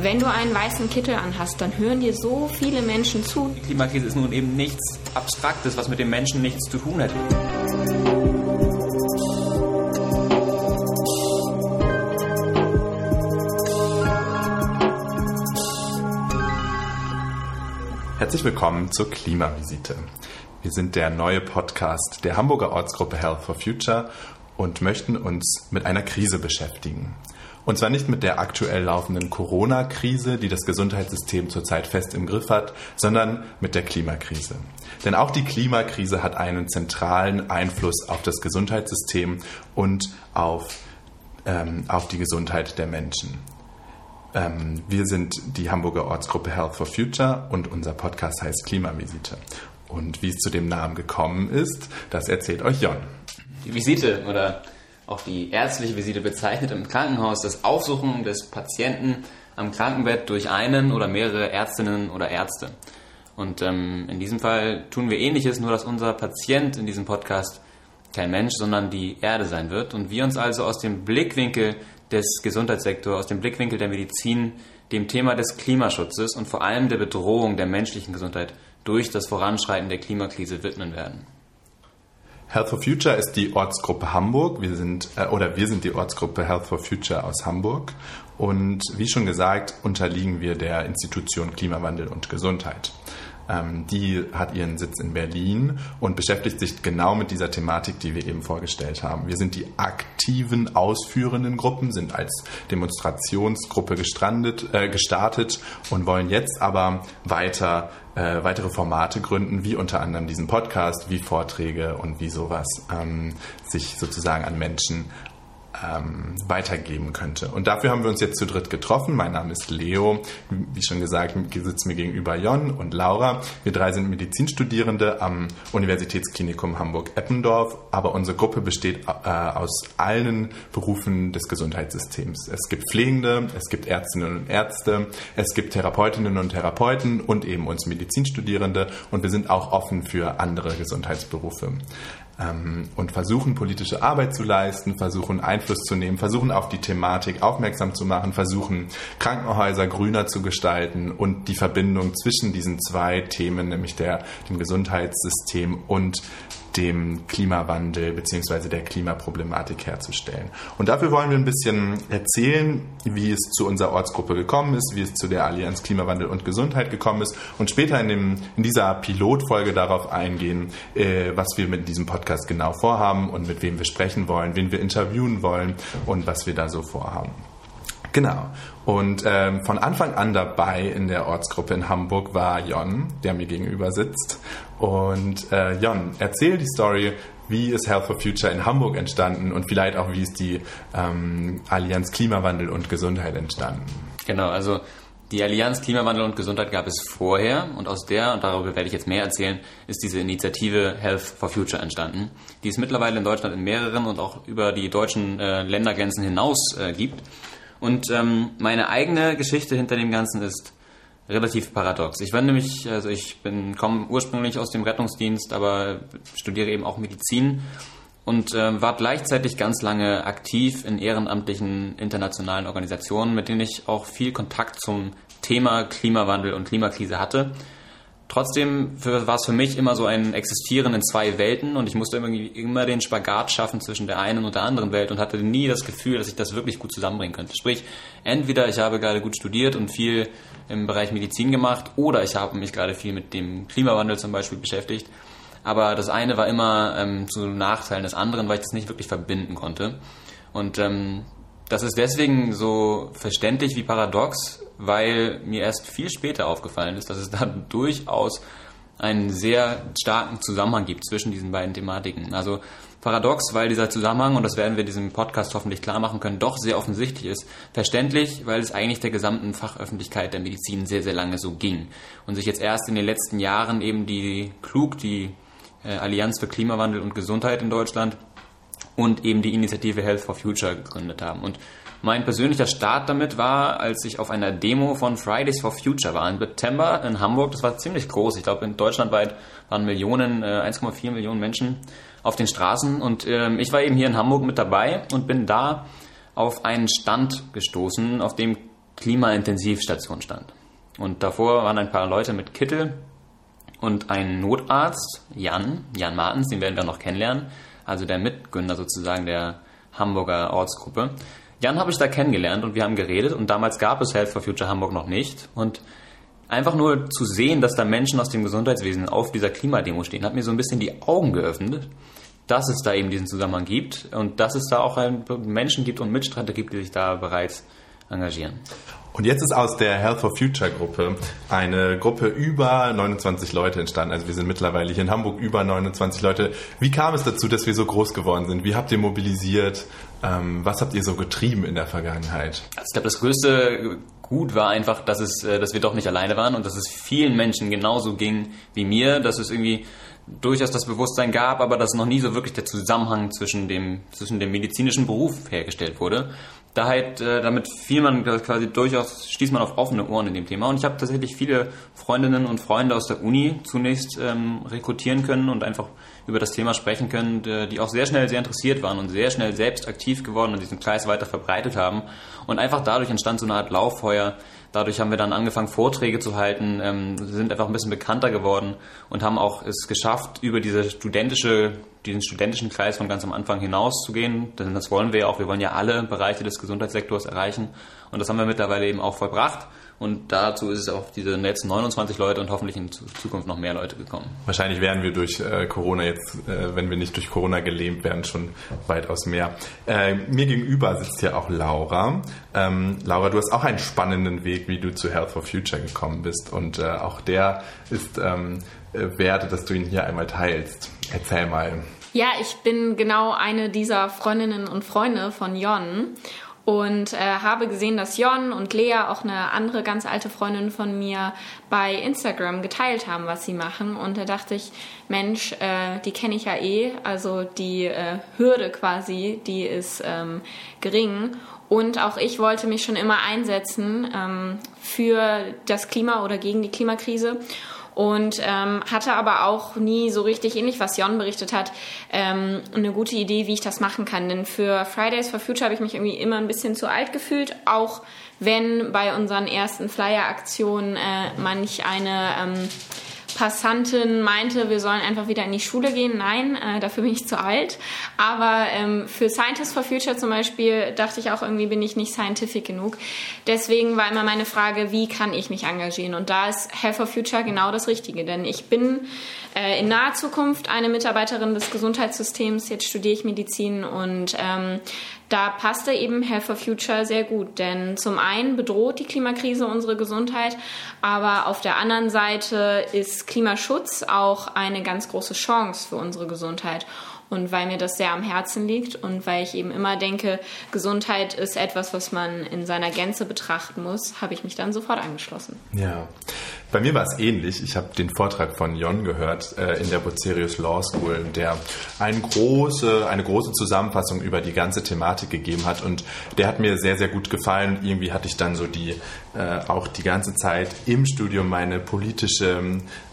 wenn du einen weißen Kittel anhast, dann hören dir so viele Menschen zu. Die Klimakrise ist nun eben nichts Abstraktes, was mit dem Menschen nichts zu tun hat. Herzlich willkommen zur Klimavisite. Wir sind der neue Podcast der Hamburger Ortsgruppe Health for Future und möchten uns mit einer Krise beschäftigen. Und zwar nicht mit der aktuell laufenden Corona-Krise, die das Gesundheitssystem zurzeit fest im Griff hat, sondern mit der Klimakrise. Denn auch die Klimakrise hat einen zentralen Einfluss auf das Gesundheitssystem und auf, ähm, auf die Gesundheit der Menschen. Ähm, wir sind die Hamburger Ortsgruppe Health for Future und unser Podcast heißt Klimavisite. Und wie es zu dem Namen gekommen ist, das erzählt euch Jon. Die Visite oder auch die ärztliche Visite bezeichnet im Krankenhaus das Aufsuchen des Patienten am Krankenbett durch einen oder mehrere Ärztinnen oder Ärzte. Und ähm, in diesem Fall tun wir ähnliches, nur dass unser Patient in diesem Podcast kein Mensch, sondern die Erde sein wird und wir uns also aus dem Blickwinkel des Gesundheitssektors, aus dem Blickwinkel der Medizin, dem Thema des Klimaschutzes und vor allem der Bedrohung der menschlichen Gesundheit durch das Voranschreiten der Klimakrise widmen werden. Health for Future ist die Ortsgruppe Hamburg. Wir sind äh, oder wir sind die Ortsgruppe Health for Future aus Hamburg und wie schon gesagt unterliegen wir der Institution Klimawandel und Gesundheit. Ähm, die hat ihren Sitz in Berlin und beschäftigt sich genau mit dieser Thematik, die wir eben vorgestellt haben. Wir sind die aktiven ausführenden Gruppen, sind als Demonstrationsgruppe gestrandet, äh, gestartet und wollen jetzt aber weiter äh, weitere Formate gründen, wie unter anderem diesen Podcast, wie Vorträge und wie sowas ähm, sich sozusagen an Menschen ähm, weitergeben könnte. Und dafür haben wir uns jetzt zu dritt getroffen. Mein Name ist Leo. Wie schon gesagt, sitzen mir gegenüber Jon und Laura. Wir drei sind Medizinstudierende am Universitätsklinikum Hamburg-Eppendorf. Aber unsere Gruppe besteht äh, aus allen Berufen des Gesundheitssystems. Es gibt Pflegende, es gibt Ärztinnen und Ärzte, es gibt Therapeutinnen und Therapeuten und eben uns Medizinstudierende. Und wir sind auch offen für andere Gesundheitsberufe ähm, und versuchen politische Arbeit zu leisten, versuchen Einfluss zu nehmen, versuchen auf die Thematik aufmerksam zu machen, versuchen Krankenhäuser grüner zu gestalten und die Verbindung zwischen diesen zwei Themen, nämlich der, dem Gesundheitssystem und dem Klimawandel bzw. der Klimaproblematik herzustellen. Und dafür wollen wir ein bisschen erzählen, wie es zu unserer Ortsgruppe gekommen ist, wie es zu der Allianz Klimawandel und Gesundheit gekommen ist und später in, dem, in dieser Pilotfolge darauf eingehen, äh, was wir mit diesem Podcast genau vorhaben und mit wem wir sprechen wollen, wen wir interviewen wollen und was wir da so vorhaben. Genau. Und ähm, von Anfang an dabei in der Ortsgruppe in Hamburg war Jon, der mir gegenüber sitzt. Und äh, Jon, erzähl die Story, wie ist Health for Future in Hamburg entstanden und vielleicht auch, wie ist die ähm, Allianz Klimawandel und Gesundheit entstanden? Genau, also die Allianz Klimawandel und Gesundheit gab es vorher und aus der, und darüber werde ich jetzt mehr erzählen, ist diese Initiative Health for Future entstanden, die es mittlerweile in Deutschland in mehreren und auch über die deutschen äh, Ländergrenzen hinaus äh, gibt. Und ähm, meine eigene Geschichte hinter dem Ganzen ist relativ paradox. Ich war nämlich, also ich bin komme ursprünglich aus dem Rettungsdienst, aber studiere eben auch Medizin und äh, war gleichzeitig ganz lange aktiv in ehrenamtlichen internationalen Organisationen, mit denen ich auch viel Kontakt zum Thema Klimawandel und Klimakrise hatte. Trotzdem war es für mich immer so ein Existieren in zwei Welten und ich musste irgendwie immer den Spagat schaffen zwischen der einen und der anderen Welt und hatte nie das Gefühl, dass ich das wirklich gut zusammenbringen könnte. Sprich, entweder ich habe gerade gut studiert und viel im Bereich Medizin gemacht oder ich habe mich gerade viel mit dem Klimawandel zum Beispiel beschäftigt. Aber das eine war immer ähm, zu Nachteilen des anderen, weil ich das nicht wirklich verbinden konnte. Und ähm, das ist deswegen so verständlich wie paradox, weil mir erst viel später aufgefallen ist, dass es da durchaus einen sehr starken Zusammenhang gibt zwischen diesen beiden Thematiken. Also paradox, weil dieser Zusammenhang, und das werden wir diesem Podcast hoffentlich klar machen können, doch sehr offensichtlich ist. Verständlich, weil es eigentlich der gesamten Fachöffentlichkeit der Medizin sehr, sehr lange so ging. Und sich jetzt erst in den letzten Jahren eben die klug, die äh, Allianz für Klimawandel und Gesundheit in Deutschland und eben die Initiative Health for Future gegründet haben. Und mein persönlicher Start damit war, als ich auf einer Demo von Fridays for Future war im September in Hamburg. Das war ziemlich groß. Ich glaube, in deutschlandweit waren Millionen, äh, 1,4 Millionen Menschen auf den Straßen. Und ähm, ich war eben hier in Hamburg mit dabei und bin da auf einen Stand gestoßen, auf dem Klimaintensivstation stand. Und davor waren ein paar Leute mit Kittel und ein Notarzt, Jan, Jan Martens, den werden wir noch kennenlernen, also der Mitgründer sozusagen der Hamburger Ortsgruppe. Jan habe ich da kennengelernt und wir haben geredet und damals gab es Health for Future Hamburg noch nicht und einfach nur zu sehen, dass da Menschen aus dem Gesundheitswesen auf dieser Klimademo stehen, hat mir so ein bisschen die Augen geöffnet, dass es da eben diesen Zusammenhang gibt und dass es da auch Menschen gibt und Mitstreiter gibt, die sich da bereits engagieren. Und jetzt ist aus der Health for Future Gruppe eine Gruppe über 29 Leute entstanden. Also wir sind mittlerweile hier in Hamburg über 29 Leute. Wie kam es dazu, dass wir so groß geworden sind? Wie habt ihr mobilisiert? Ähm, was habt ihr so getrieben in der Vergangenheit? Also ich glaube, das größte Gut war einfach, dass es, äh, dass wir doch nicht alleine waren und dass es vielen Menschen genauso ging wie mir, dass es irgendwie durchaus das Bewusstsein gab, aber dass noch nie so wirklich der Zusammenhang zwischen dem, zwischen dem medizinischen Beruf hergestellt wurde da halt, äh, damit fiel man quasi durchaus, stieß man auf offene Ohren in dem Thema. Und ich habe tatsächlich viele Freundinnen und Freunde aus der Uni zunächst ähm, rekrutieren können und einfach über das Thema sprechen können, die auch sehr schnell sehr interessiert waren und sehr schnell selbst aktiv geworden und diesen Kreis weiter verbreitet haben. Und einfach dadurch entstand so eine Art Lauffeuer. Dadurch haben wir dann angefangen, Vorträge zu halten, ähm, sind einfach ein bisschen bekannter geworden und haben auch es geschafft, über diese studentische diesen studentischen Kreis von ganz am Anfang hinauszugehen. Denn das wollen wir ja auch. Wir wollen ja alle Bereiche des Gesundheitssektors erreichen. Und das haben wir mittlerweile eben auch vollbracht. Und dazu ist es auf diese letzten 29 Leute und hoffentlich in Zukunft noch mehr Leute gekommen. Wahrscheinlich wären wir durch äh, Corona jetzt, äh, wenn wir nicht durch Corona gelähmt wären, schon weitaus mehr. Äh, mir gegenüber sitzt ja auch Laura. Ähm, Laura, du hast auch einen spannenden Weg, wie du zu Health for Future gekommen bist. Und äh, auch der ist ähm, äh, wert, dass du ihn hier einmal teilst. Erzähl mal. Ja, ich bin genau eine dieser Freundinnen und Freunde von Jon und äh, habe gesehen, dass Jon und Lea, auch eine andere ganz alte Freundin von mir, bei Instagram geteilt haben, was sie machen. Und da dachte ich, Mensch, äh, die kenne ich ja eh. Also die äh, Hürde quasi, die ist ähm, gering. Und auch ich wollte mich schon immer einsetzen ähm, für das Klima oder gegen die Klimakrise und ähm, hatte aber auch nie so richtig, ähnlich was Jon berichtet hat, ähm, eine gute Idee, wie ich das machen kann. Denn für Fridays for Future habe ich mich irgendwie immer ein bisschen zu alt gefühlt, auch wenn bei unseren ersten Flyer-Aktionen äh, manch eine ähm, Passantin meinte, wir sollen einfach wieder in die Schule gehen. Nein, äh, dafür bin ich zu alt. Aber ähm, für Scientists for Future zum Beispiel dachte ich auch irgendwie, bin ich nicht scientific genug. Deswegen war immer meine Frage, wie kann ich mich engagieren? Und da ist Health for Future genau das Richtige. Denn ich bin äh, in naher Zukunft eine Mitarbeiterin des Gesundheitssystems. Jetzt studiere ich Medizin und ähm, da passte eben Health for Future sehr gut, denn zum einen bedroht die Klimakrise unsere Gesundheit, aber auf der anderen Seite ist Klimaschutz auch eine ganz große Chance für unsere Gesundheit. Und weil mir das sehr am Herzen liegt und weil ich eben immer denke, Gesundheit ist etwas, was man in seiner Gänze betrachten muss, habe ich mich dann sofort angeschlossen. Ja, bei mir war es ähnlich. Ich habe den Vortrag von Jon gehört äh, in der Bucerius Law School, der eine große, eine große Zusammenfassung über die ganze Thematik gegeben hat und der hat mir sehr, sehr gut gefallen. Irgendwie hatte ich dann so die äh, auch die ganze Zeit im Studium meine politische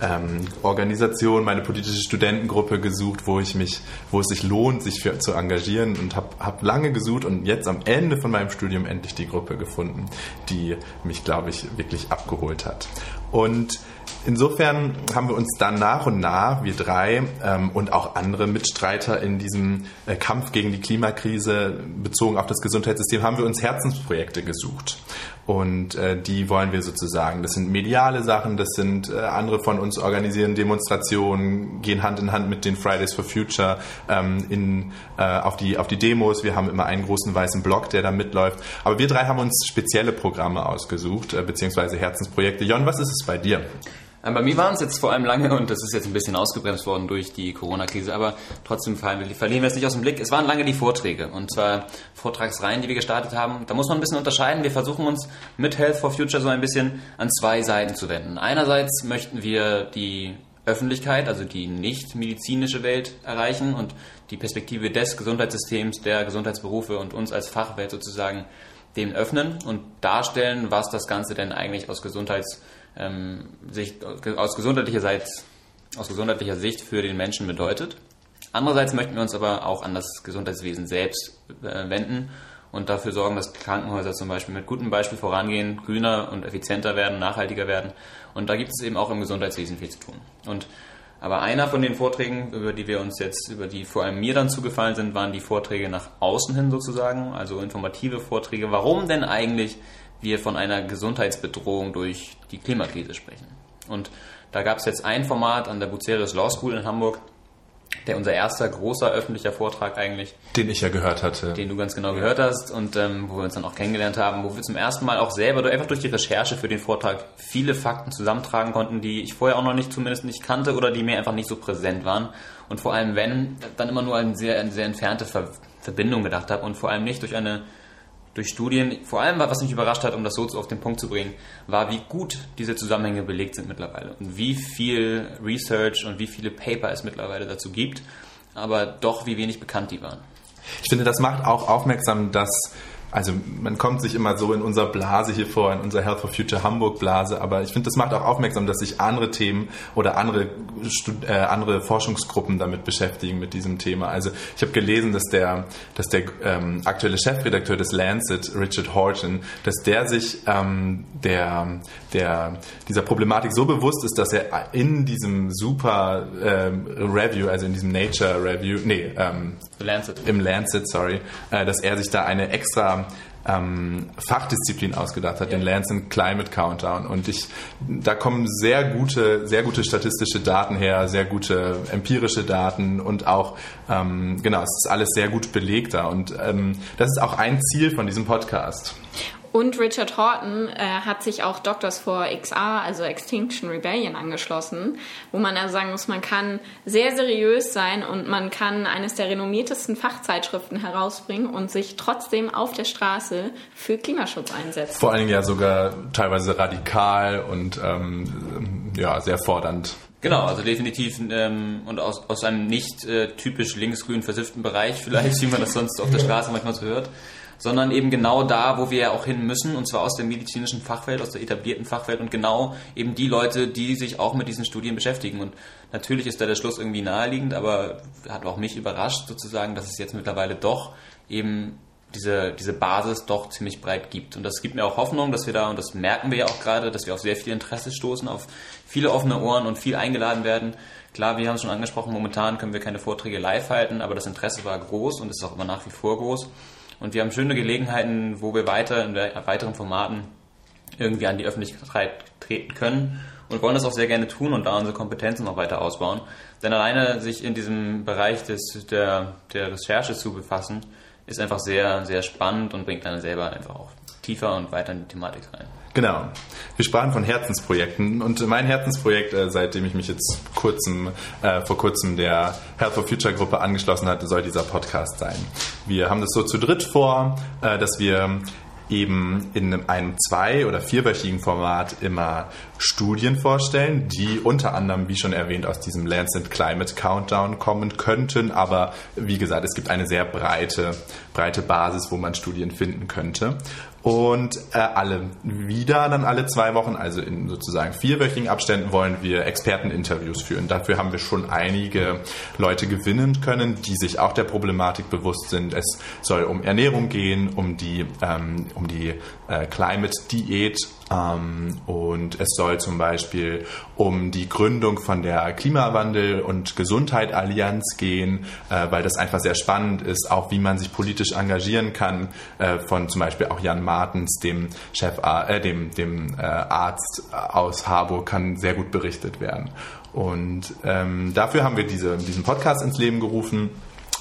ähm, Organisation, meine politische Studentengruppe gesucht, wo ich mich, wo es sich lohnt, sich für zu engagieren und habe hab lange gesucht und jetzt am Ende von meinem Studium endlich die Gruppe gefunden, die mich, glaube ich, wirklich abgeholt hat. Und insofern haben wir uns dann nach und nach, wir drei ähm, und auch andere Mitstreiter in diesem äh, Kampf gegen die Klimakrise bezogen auf das Gesundheitssystem, haben wir uns Herzensprojekte gesucht. Und äh, die wollen wir sozusagen. Das sind mediale Sachen, das sind äh, andere von uns organisieren Demonstrationen, gehen Hand in Hand mit den Fridays for Future ähm, in, äh, auf, die, auf die Demos. Wir haben immer einen großen weißen Block, der da mitläuft. Aber wir drei haben uns spezielle Programme ausgesucht, äh, beziehungsweise Herzensprojekte. Jon, was ist es bei dir? Ähm, bei mir waren es jetzt vor allem lange, und das ist jetzt ein bisschen ausgebremst worden durch die Corona-Krise, aber trotzdem verlieren wir es nicht aus dem Blick. Es waren lange die Vorträge, und zwar Vortragsreihen, die wir gestartet haben. Da muss man ein bisschen unterscheiden. Wir versuchen uns mit Health for Future so ein bisschen an zwei Seiten zu wenden. Einerseits möchten wir die Öffentlichkeit, also die nicht medizinische Welt erreichen und die Perspektive des Gesundheitssystems, der Gesundheitsberufe und uns als Fachwelt sozusagen dem öffnen und darstellen, was das Ganze denn eigentlich aus Gesundheits ähm, Sicht, aus, gesundheitlicher Seite, aus gesundheitlicher Sicht für den Menschen bedeutet. Andererseits möchten wir uns aber auch an das Gesundheitswesen selbst äh, wenden und dafür sorgen, dass Krankenhäuser zum Beispiel mit gutem Beispiel vorangehen, grüner und effizienter werden, nachhaltiger werden. Und da gibt es eben auch im Gesundheitswesen viel zu tun. Und aber einer von den Vorträgen, über die wir uns jetzt, über die vor allem mir dann zugefallen sind, waren die Vorträge nach außen hin sozusagen, also informative Vorträge. Warum denn eigentlich wir von einer Gesundheitsbedrohung durch die Klimakrise sprechen? Und da gab es jetzt ein Format an der Buceris Law School in Hamburg, der unser erster großer öffentlicher Vortrag eigentlich. Den ich ja gehört hatte. Den du ganz genau gehört hast und ähm, wo wir uns dann auch kennengelernt haben, wo wir zum ersten Mal auch selber, einfach durch die Recherche für den Vortrag, viele Fakten zusammentragen konnten, die ich vorher auch noch nicht, zumindest nicht kannte oder die mir einfach nicht so präsent waren. Und vor allem, wenn, dann immer nur an sehr, eine sehr entfernte Ver Verbindung gedacht habe und vor allem nicht durch eine durch Studien, vor allem was mich überrascht hat, um das so auf den Punkt zu bringen, war, wie gut diese Zusammenhänge belegt sind mittlerweile und wie viel Research und wie viele Paper es mittlerweile dazu gibt, aber doch wie wenig bekannt die waren. Ich finde, das macht auch aufmerksam, dass also man kommt sich immer so in unserer Blase hier vor, in unserer Health for Future Hamburg Blase, aber ich finde, das macht auch aufmerksam, dass sich andere Themen oder andere, äh, andere Forschungsgruppen damit beschäftigen mit diesem Thema. Also ich habe gelesen, dass der, dass der ähm, aktuelle Chefredakteur des Lancet, Richard Horton, dass der sich ähm, der, der, dieser Problematik so bewusst ist, dass er in diesem super ähm, Review, also in diesem Nature Review, nee, ähm, Lancet. im Lancet, sorry, äh, dass er sich da eine extra ähm, Fachdisziplin ausgedacht hat, ja. den Lancet Climate Countdown. Und ich, da kommen sehr gute, sehr gute statistische Daten her, sehr gute empirische Daten und auch, ähm, genau, es ist alles sehr gut belegt da. Und ähm, das ist auch ein Ziel von diesem Podcast. Und Richard Horton äh, hat sich auch Doctors for XR, also Extinction Rebellion, angeschlossen, wo man also sagen muss, man kann sehr seriös sein und man kann eines der renommiertesten Fachzeitschriften herausbringen und sich trotzdem auf der Straße für Klimaschutz einsetzen. Vor allen Dingen ja sogar teilweise radikal und ähm, ja, sehr fordernd. Genau, also definitiv ähm, und aus, aus einem nicht äh, typisch linksgrün versifften Bereich vielleicht, wie man das sonst auf der Straße manchmal so hört sondern eben genau da, wo wir ja auch hin müssen, und zwar aus der medizinischen Fachwelt, aus der etablierten Fachwelt und genau eben die Leute, die sich auch mit diesen Studien beschäftigen. Und natürlich ist da der Schluss irgendwie naheliegend, aber hat auch mich überrascht sozusagen, dass es jetzt mittlerweile doch eben diese, diese Basis doch ziemlich breit gibt. Und das gibt mir auch Hoffnung, dass wir da, und das merken wir ja auch gerade, dass wir auf sehr viel Interesse stoßen, auf viele offene Ohren und viel eingeladen werden. Klar, wir haben es schon angesprochen, momentan können wir keine Vorträge live halten, aber das Interesse war groß und ist auch immer nach wie vor groß. Und wir haben schöne Gelegenheiten, wo wir weiter in weiteren Formaten irgendwie an die Öffentlichkeit treten können und wollen das auch sehr gerne tun und da unsere Kompetenzen noch weiter ausbauen. Denn alleine sich in diesem Bereich des, der, der Recherche zu befassen, ist einfach sehr, sehr spannend und bringt dann selber einfach auch tiefer und weiter in die Thematik rein. Genau. Wir sprachen von Herzensprojekten und mein Herzensprojekt, äh, seitdem ich mich jetzt kurzem, äh, vor kurzem der Health for Future Gruppe angeschlossen hatte, soll dieser Podcast sein. Wir haben das so zu dritt vor, äh, dass wir eben in einem zwei- oder vierwöchigen Format immer Studien vorstellen, die unter anderem, wie schon erwähnt, aus diesem Lancet Climate Countdown kommen könnten. Aber wie gesagt, es gibt eine sehr breite, breite Basis, wo man Studien finden könnte. Und äh, alle wieder dann alle zwei Wochen, also in sozusagen vierwöchigen Abständen, wollen wir Experteninterviews führen. Dafür haben wir schon einige Leute gewinnen können, die sich auch der Problematik bewusst sind. Es soll um Ernährung gehen, um die, ähm, um die äh, Climate Diät ähm, und es soll zum Beispiel um die Gründung von der Klimawandel- und Gesundheit Allianz gehen, äh, weil das einfach sehr spannend ist, auch wie man sich politisch engagieren kann, äh, von zum Beispiel auch Jan Martens, dem Chef, äh, dem, dem äh, Arzt aus Harburg, kann sehr gut berichtet werden. Und ähm, dafür haben wir diese, diesen Podcast ins Leben gerufen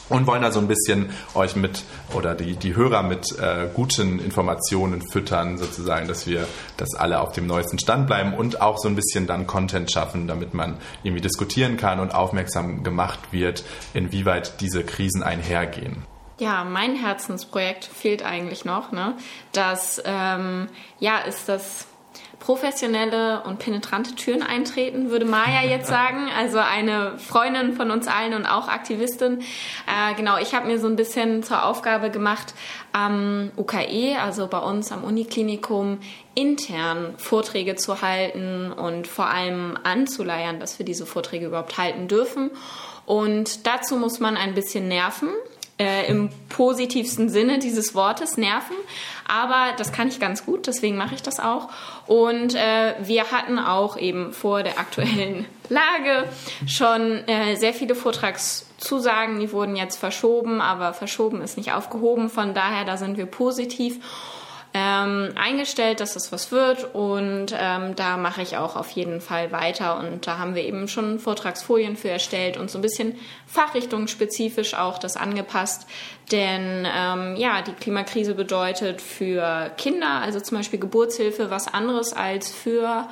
und wollen da so ein bisschen euch mit oder die, die Hörer mit äh, guten Informationen füttern, sozusagen, dass wir das alle auf dem neuesten Stand bleiben und auch so ein bisschen dann Content schaffen, damit man irgendwie diskutieren kann und aufmerksam gemacht wird, inwieweit diese Krisen einhergehen. Ja, mein Herzensprojekt fehlt eigentlich noch. Ne? Das ähm, ja, ist das professionelle und penetrante Türen eintreten, würde Maya jetzt sagen. Also eine Freundin von uns allen und auch Aktivistin. Äh, genau, ich habe mir so ein bisschen zur Aufgabe gemacht, am UKE, also bei uns am Uniklinikum, intern Vorträge zu halten und vor allem anzuleiern, dass wir diese Vorträge überhaupt halten dürfen. Und dazu muss man ein bisschen nerven äh, im positivsten Sinne dieses Wortes nerven. Aber das kann ich ganz gut, deswegen mache ich das auch. Und äh, wir hatten auch eben vor der aktuellen Lage schon äh, sehr viele Vortragszusagen, die wurden jetzt verschoben, aber verschoben ist nicht aufgehoben. Von daher, da sind wir positiv ähm, eingestellt, dass das was wird. Und ähm, da mache ich auch auf jeden Fall weiter. Und da haben wir eben schon Vortragsfolien für erstellt und so ein bisschen fachrichtungsspezifisch auch das angepasst, denn ähm, ja, die Klimakrise bedeutet für Kinder, also zum Beispiel Geburtshilfe, was anderes als für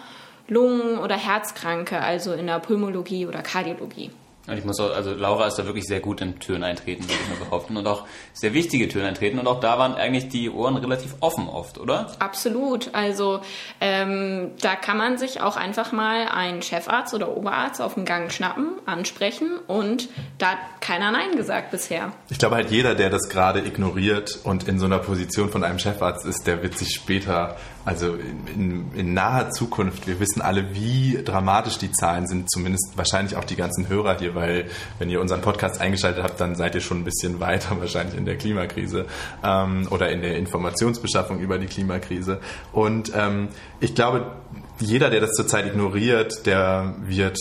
Lungen- oder Herzkranke, also in der Pulmologie oder Kardiologie. Und ich muss auch, also Laura ist da wirklich sehr gut in Türen eintreten, würde ich mal behaupten. Und auch sehr wichtige Türen eintreten. Und auch da waren eigentlich die Ohren relativ offen oft, oder? Absolut. Also ähm, da kann man sich auch einfach mal einen Chefarzt oder Oberarzt auf dem Gang schnappen, ansprechen und da hat keiner Nein gesagt bisher. Ich glaube halt jeder, der das gerade ignoriert und in so einer Position von einem Chefarzt ist, der wird sich später also in, in, in, naher Zukunft, wir wissen alle, wie dramatisch die Zahlen sind, zumindest wahrscheinlich auch die ganzen Hörer hier, weil wenn ihr unseren Podcast eingeschaltet habt, dann seid ihr schon ein bisschen weiter wahrscheinlich in der Klimakrise ähm, oder in der Informationsbeschaffung über die Klimakrise. Und ähm, ich glaube, jeder, der das zurzeit ignoriert, der wird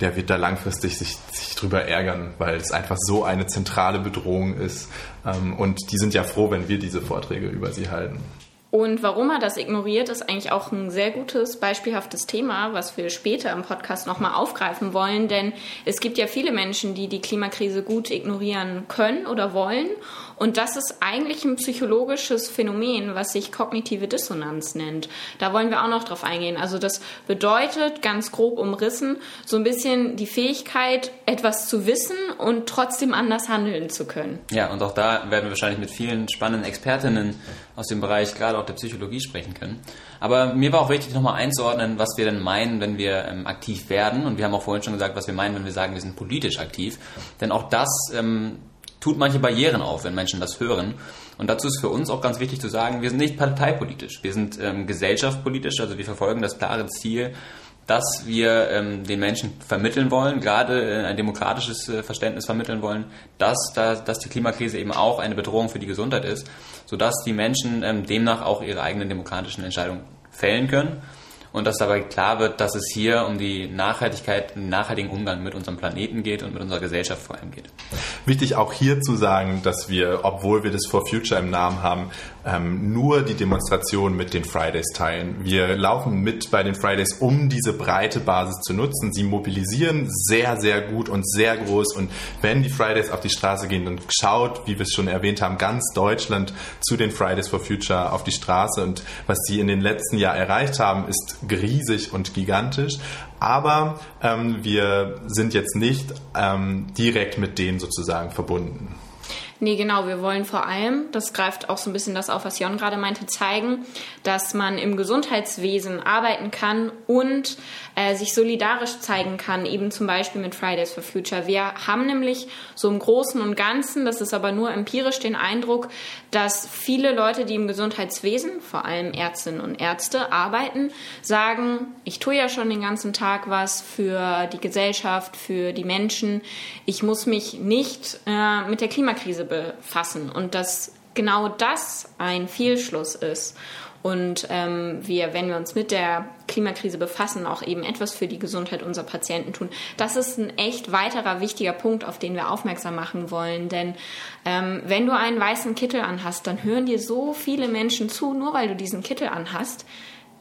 der wird da langfristig sich, sich drüber ärgern, weil es einfach so eine zentrale Bedrohung ist. Ähm, und die sind ja froh, wenn wir diese Vorträge über sie halten. Und warum er das ignoriert, ist eigentlich auch ein sehr gutes, beispielhaftes Thema, was wir später im Podcast nochmal aufgreifen wollen. Denn es gibt ja viele Menschen, die die Klimakrise gut ignorieren können oder wollen. Und das ist eigentlich ein psychologisches Phänomen, was sich kognitive Dissonanz nennt. Da wollen wir auch noch drauf eingehen. Also das bedeutet, ganz grob umrissen, so ein bisschen die Fähigkeit, etwas zu wissen und trotzdem anders handeln zu können. Ja, und auch da werden wir wahrscheinlich mit vielen spannenden Expertinnen aus dem Bereich gerade auch der Psychologie sprechen können. Aber mir war auch wichtig, nochmal einzuordnen, was wir denn meinen, wenn wir ähm, aktiv werden. Und wir haben auch vorhin schon gesagt, was wir meinen, wenn wir sagen, wir sind politisch aktiv. Denn auch das ähm, tut manche Barrieren auf, wenn Menschen das hören. Und dazu ist für uns auch ganz wichtig zu sagen, wir sind nicht parteipolitisch, wir sind ähm, gesellschaftspolitisch, also wir verfolgen das klare Ziel, dass wir ähm, den Menschen vermitteln wollen, gerade äh, ein demokratisches äh, Verständnis vermitteln wollen, dass, da, dass die Klimakrise eben auch eine Bedrohung für die Gesundheit ist, sodass die Menschen ähm, demnach auch ihre eigenen demokratischen Entscheidungen fällen können und dass dabei klar wird, dass es hier um die Nachhaltigkeit, den nachhaltigen Umgang mit unserem Planeten geht und mit unserer Gesellschaft vor allem geht. Wichtig auch hier zu sagen, dass wir, obwohl wir das For Future im Namen haben, ähm, nur die Demonstration mit den Fridays teilen. Wir laufen mit bei den Fridays, um diese breite Basis zu nutzen. Sie mobilisieren sehr, sehr gut und sehr groß. Und wenn die Fridays auf die Straße gehen, dann schaut, wie wir es schon erwähnt haben, ganz Deutschland zu den Fridays for Future auf die Straße. Und was sie in den letzten Jahren erreicht haben, ist riesig und gigantisch. Aber ähm, wir sind jetzt nicht ähm, direkt mit denen sozusagen verbunden. Nee, genau. Wir wollen vor allem, das greift auch so ein bisschen das auf, was Jon gerade meinte, zeigen, dass man im Gesundheitswesen arbeiten kann und äh, sich solidarisch zeigen kann, eben zum Beispiel mit Fridays for Future. Wir haben nämlich so im Großen und Ganzen, das ist aber nur empirisch, den Eindruck, dass viele Leute, die im Gesundheitswesen, vor allem Ärztinnen und Ärzte, arbeiten, sagen, ich tue ja schon den ganzen Tag was für die Gesellschaft, für die Menschen. Ich muss mich nicht äh, mit der Klimakrise befassen und dass genau das ein Fehlschluss ist. Und ähm, wir, wenn wir uns mit der Klimakrise befassen, auch eben etwas für die Gesundheit unserer Patienten tun. Das ist ein echt weiterer wichtiger Punkt, auf den wir aufmerksam machen wollen. Denn ähm, wenn du einen weißen Kittel anhast, dann hören dir so viele Menschen zu, nur weil du diesen Kittel anhast.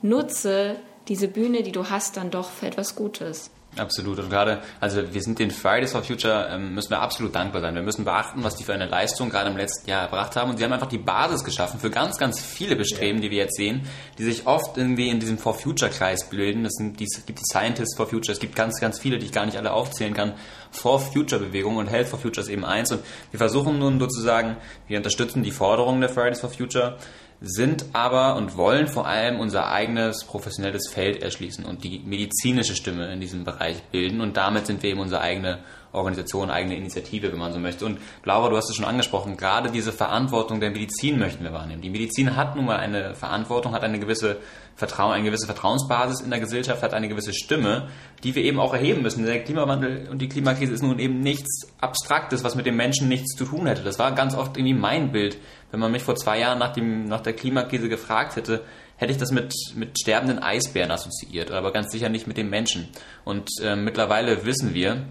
Nutze diese Bühne, die du hast, dann doch für etwas Gutes. Absolut. Und gerade, also wir sind den Fridays for Future, ähm, müssen wir absolut dankbar sein. Wir müssen beachten, was die für eine Leistung gerade im letzten Jahr erbracht haben. Und sie haben einfach die Basis geschaffen für ganz, ganz viele Bestreben, die wir jetzt sehen, die sich oft irgendwie in diesem For Future Kreis bilden. Das sind die, es gibt die Scientists for Future, es gibt ganz, ganz viele, die ich gar nicht alle aufzählen kann. For Future Bewegung und Health for Future ist eben eins. Und wir versuchen nun sozusagen, wir unterstützen die Forderungen der Fridays for Future, sind aber und wollen vor allem unser eigenes professionelles Feld erschließen und die medizinische Stimme in diesem Bereich bilden. Und damit sind wir eben unsere eigene Organisation, eigene Initiative, wenn man so möchte. Und Laura, du hast es schon angesprochen, gerade diese Verantwortung der Medizin möchten wir wahrnehmen. Die Medizin hat nun mal eine Verantwortung, hat eine gewisse Vertrauen, eine gewisse Vertrauensbasis in der Gesellschaft, hat eine gewisse Stimme, die wir eben auch erheben müssen. Der Klimawandel und die Klimakrise ist nun eben nichts Abstraktes, was mit dem Menschen nichts zu tun hätte. Das war ganz oft irgendwie mein Bild. Wenn man mich vor zwei Jahren nach, dem, nach der Klimakrise gefragt hätte, hätte ich das mit, mit sterbenden Eisbären assoziiert, aber ganz sicher nicht mit dem Menschen. Und äh, mittlerweile wissen wir,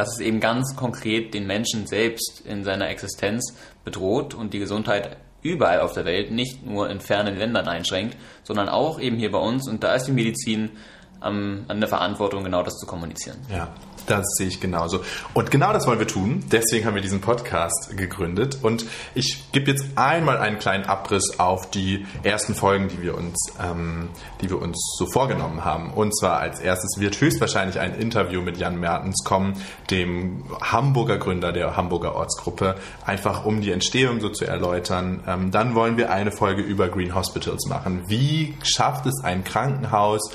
dass es eben ganz konkret den Menschen selbst in seiner Existenz bedroht und die Gesundheit überall auf der Welt, nicht nur in fernen Ländern einschränkt, sondern auch eben hier bei uns. Und da ist die Medizin ähm, an der Verantwortung, genau das zu kommunizieren. Ja, das sehe ich genauso. Und genau das wollen wir tun. Deswegen haben wir diesen Podcast gegründet. Und ich gebe jetzt einmal einen kleinen Abriss auf die ersten Folgen, die wir uns, ähm, die wir uns so vorgenommen haben. Und zwar als erstes wird höchstwahrscheinlich ein Interview mit Jan Mertens kommen, dem Hamburger Gründer der Hamburger Ortsgruppe, einfach um die Entstehung so zu erläutern. Ähm, dann wollen wir eine Folge über Green Hospitals machen. Wie schafft es ein Krankenhaus,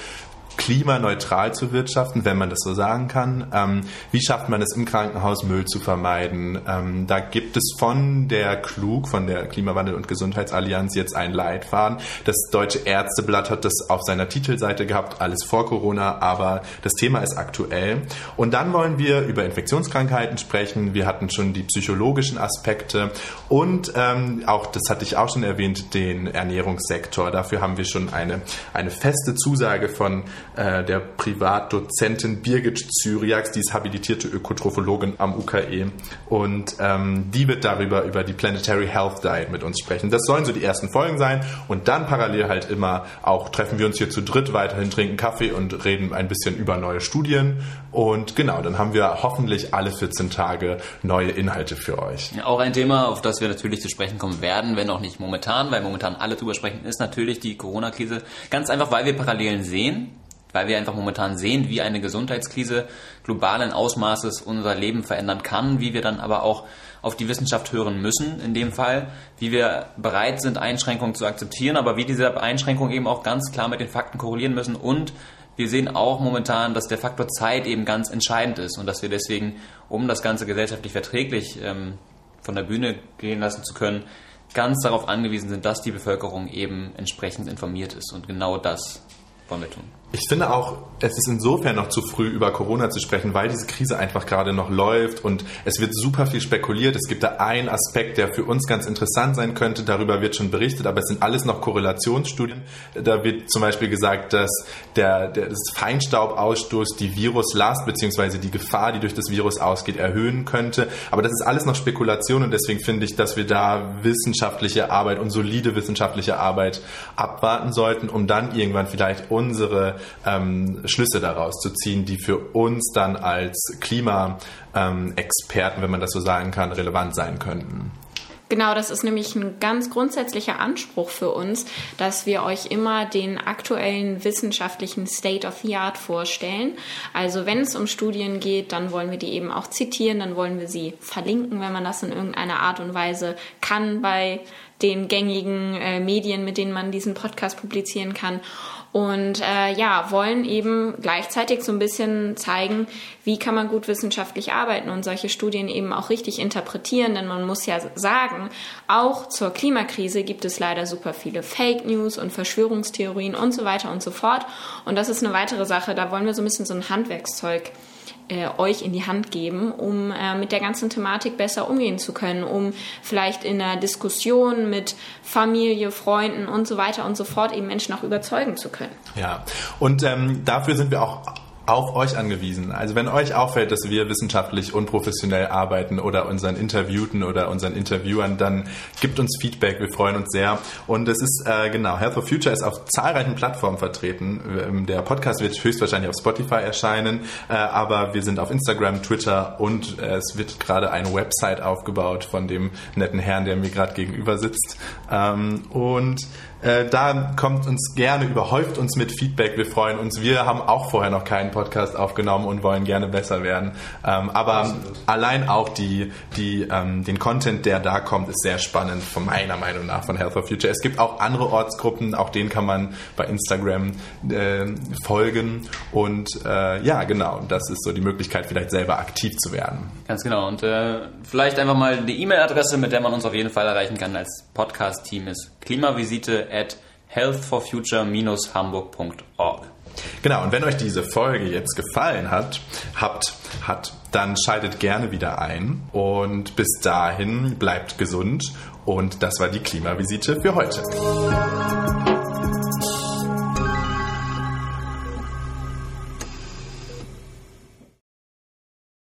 klimaneutral zu wirtschaften, wenn man das so sagen kann. Ähm, wie schafft man es im Krankenhaus, Müll zu vermeiden? Ähm, da gibt es von der Klug, von der Klimawandel- und Gesundheitsallianz jetzt einen Leitfaden. Das Deutsche Ärzteblatt hat das auf seiner Titelseite gehabt, alles vor Corona, aber das Thema ist aktuell. Und dann wollen wir über Infektionskrankheiten sprechen. Wir hatten schon die psychologischen Aspekte und ähm, auch, das hatte ich auch schon erwähnt, den Ernährungssektor. Dafür haben wir schon eine, eine feste Zusage von der Privatdozentin Birgit Zyriax, die ist habilitierte Ökotrophologin am UKE und ähm, die wird darüber über die Planetary Health Diet mit uns sprechen. Das sollen so die ersten Folgen sein und dann parallel halt immer auch treffen wir uns hier zu dritt weiterhin, trinken Kaffee und reden ein bisschen über neue Studien und genau, dann haben wir hoffentlich alle 14 Tage neue Inhalte für euch. Auch ein Thema, auf das wir natürlich zu sprechen kommen werden, wenn auch nicht momentan, weil momentan alle drüber sprechen, ist natürlich die Corona-Krise. Ganz einfach, weil wir Parallelen sehen weil wir einfach momentan sehen, wie eine Gesundheitskrise globalen Ausmaßes unser Leben verändern kann, wie wir dann aber auch auf die Wissenschaft hören müssen in dem Fall, wie wir bereit sind, Einschränkungen zu akzeptieren, aber wie diese Einschränkungen eben auch ganz klar mit den Fakten korrelieren müssen und wir sehen auch momentan, dass der Faktor Zeit eben ganz entscheidend ist und dass wir deswegen, um das Ganze gesellschaftlich verträglich ähm, von der Bühne gehen lassen zu können, ganz darauf angewiesen sind, dass die Bevölkerung eben entsprechend informiert ist. Und genau das wollen wir tun. Ich finde auch, es ist insofern noch zu früh über Corona zu sprechen, weil diese Krise einfach gerade noch läuft und es wird super viel spekuliert. Es gibt da einen Aspekt, der für uns ganz interessant sein könnte. Darüber wird schon berichtet, aber es sind alles noch Korrelationsstudien. Da wird zum Beispiel gesagt, dass der, der das Feinstaubausstoß die Viruslast bzw. die Gefahr, die durch das Virus ausgeht, erhöhen könnte. Aber das ist alles noch Spekulation und deswegen finde ich, dass wir da wissenschaftliche Arbeit und solide wissenschaftliche Arbeit abwarten sollten, um dann irgendwann vielleicht unsere ähm, Schlüsse daraus zu ziehen, die für uns dann als Klimaexperten, wenn man das so sagen kann, relevant sein könnten. Genau, das ist nämlich ein ganz grundsätzlicher Anspruch für uns, dass wir euch immer den aktuellen wissenschaftlichen State of the Art vorstellen. Also wenn es um Studien geht, dann wollen wir die eben auch zitieren, dann wollen wir sie verlinken, wenn man das in irgendeiner Art und Weise kann bei den gängigen äh, Medien, mit denen man diesen Podcast publizieren kann und äh, ja, wollen eben gleichzeitig so ein bisschen zeigen, wie kann man gut wissenschaftlich arbeiten und solche Studien eben auch richtig interpretieren, denn man muss ja sagen, auch zur Klimakrise gibt es leider super viele Fake News und Verschwörungstheorien und so weiter und so fort. Und das ist eine weitere Sache, da wollen wir so ein bisschen so ein Handwerkszeug äh, euch in die Hand geben, um äh, mit der ganzen Thematik besser umgehen zu können, um vielleicht in einer Diskussion mit Familie, Freunden und so weiter und so fort eben Menschen auch überzeugen zu können. Ja, und ähm, dafür sind wir auch auf euch angewiesen. Also wenn euch auffällt, dass wir wissenschaftlich unprofessionell arbeiten oder unseren Interviewten oder unseren Interviewern, dann gibt uns Feedback. Wir freuen uns sehr. Und es ist äh, genau, Health for Future ist auf zahlreichen Plattformen vertreten. Ähm, der Podcast wird höchstwahrscheinlich auf Spotify erscheinen, äh, aber wir sind auf Instagram, Twitter und äh, es wird gerade eine Website aufgebaut von dem netten Herrn, der mir gerade gegenüber sitzt. Ähm, und Äh, da kommt uns gerne, überhäuft uns mit Feedback. Wir freuen uns. Wir haben auch vorher noch keinen Podcast aufgenommen und wollen gerne besser werden. Ähm, aber Absolut. allein auch die, die, ähm, den Content, der da kommt, ist sehr spannend, von meiner Meinung nach, von Health for Future. Es gibt auch andere Ortsgruppen, auch denen kann man bei Instagram äh, folgen. Und äh, ja, genau, das ist so die Möglichkeit, vielleicht selber aktiv zu werden. Ganz genau. Und äh, vielleicht einfach mal die E-Mail-Adresse, mit der man uns auf jeden Fall erreichen kann als Podcast-Team ist klimavisite at healthforfuture-hamburg.org. Genau, und wenn euch diese Folge jetzt gefallen hat, habt, hat, dann schaltet gerne wieder ein. Und bis dahin bleibt gesund. Und das war die Klimavisite für heute.